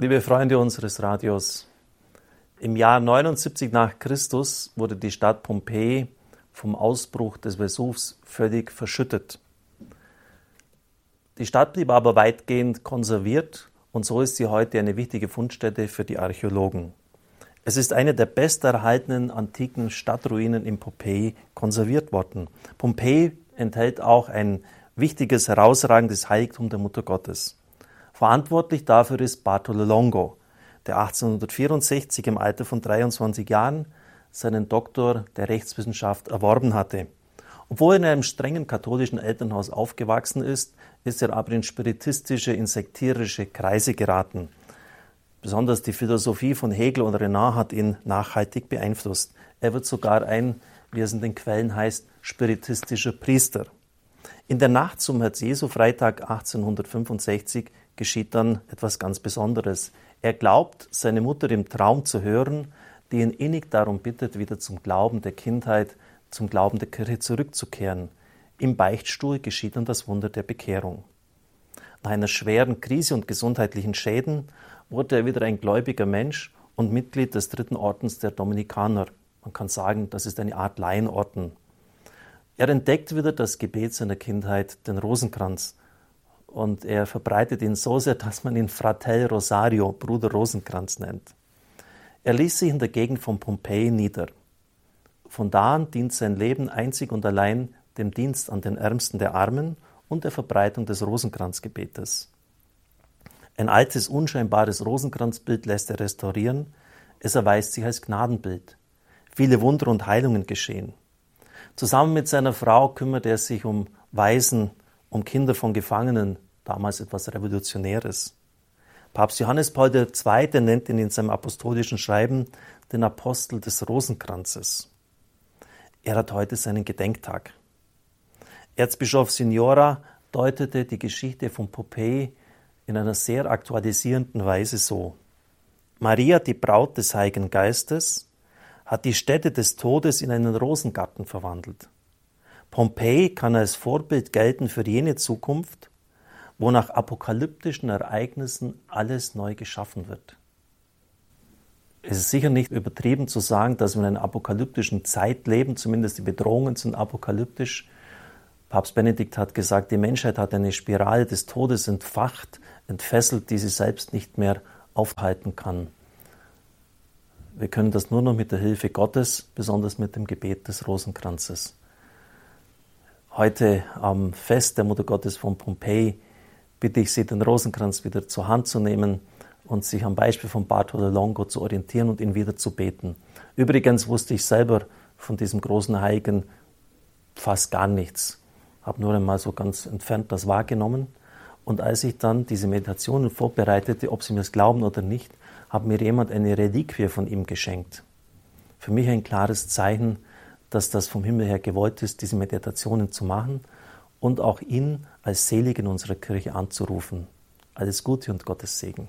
Liebe Freunde unseres Radios, im Jahr 79 nach Christus wurde die Stadt Pompeji vom Ausbruch des Vesuvs völlig verschüttet. Die Stadt blieb aber weitgehend konserviert und so ist sie heute eine wichtige Fundstätte für die Archäologen. Es ist eine der besterhaltenen antiken Stadtruinen in Pompeji konserviert worden. Pompeji enthält auch ein wichtiges, herausragendes Heiligtum der Mutter Gottes. Verantwortlich dafür ist Bartolo Longo, der 1864 im Alter von 23 Jahren seinen Doktor der Rechtswissenschaft erworben hatte. Obwohl er in einem strengen katholischen Elternhaus aufgewachsen ist, ist er aber in spiritistische, insektierische Kreise geraten. Besonders die Philosophie von Hegel und Renan hat ihn nachhaltig beeinflusst. Er wird sogar ein, wie es in den Quellen heißt, spiritistischer Priester. In der Nacht zum Herz Jesu Freitag 1865 geschieht dann etwas ganz Besonderes. Er glaubt, seine Mutter im Traum zu hören, die ihn innig darum bittet, wieder zum Glauben der Kindheit, zum Glauben der Kirche zurückzukehren. Im Beichtstuhl geschieht dann das Wunder der Bekehrung. Nach einer schweren Krise und gesundheitlichen Schäden wurde er wieder ein gläubiger Mensch und Mitglied des dritten Ordens der Dominikaner. Man kann sagen, das ist eine Art Laienorden. Er entdeckt wieder das Gebet seiner Kindheit, den Rosenkranz, und er verbreitet ihn so sehr, dass man ihn Fratel Rosario, Bruder Rosenkranz nennt. Er ließ sich in der Gegend von Pompeji nieder. Von da an dient sein Leben einzig und allein dem Dienst an den Ärmsten der Armen und der Verbreitung des Rosenkranzgebetes. Ein altes, unscheinbares Rosenkranzbild lässt er restaurieren. Es erweist sich als Gnadenbild. Viele Wunder und Heilungen geschehen. Zusammen mit seiner Frau kümmert er sich um Waisen, um Kinder von Gefangenen, damals etwas Revolutionäres. Papst Johannes Paul II. nennt ihn in seinem apostolischen Schreiben den Apostel des Rosenkranzes. Er hat heute seinen Gedenktag. Erzbischof Signora deutete die Geschichte von Pompeji in einer sehr aktualisierenden Weise so. Maria, die Braut des Heiligen Geistes, hat die Stätte des Todes in einen Rosengarten verwandelt. Pompeji kann als Vorbild gelten für jene Zukunft, wo nach apokalyptischen Ereignissen alles neu geschaffen wird. Es ist sicher nicht übertrieben zu sagen, dass wir in einer apokalyptischen Zeit leben, zumindest die Bedrohungen sind apokalyptisch. Papst Benedikt hat gesagt, die Menschheit hat eine Spirale des Todes entfacht, entfesselt, die sie selbst nicht mehr aufhalten kann. Wir können das nur noch mit der Hilfe Gottes, besonders mit dem Gebet des Rosenkranzes heute am Fest der Mutter Gottes von Pompeji bitte ich Sie, den Rosenkranz wieder zur Hand zu nehmen und sich am Beispiel von Bartolo Longo zu orientieren und ihn wieder zu beten. Übrigens wusste ich selber von diesem großen Heiligen fast gar nichts. Habe nur einmal so ganz entfernt das wahrgenommen. Und als ich dann diese Meditationen vorbereitete, ob Sie mir es glauben oder nicht, hat mir jemand eine Reliquie von ihm geschenkt. Für mich ein klares Zeichen, dass das vom Himmel her gewollt ist, diese Meditationen zu machen und auch ihn als Selig in unserer Kirche anzurufen. Alles Gute und Gottes Segen.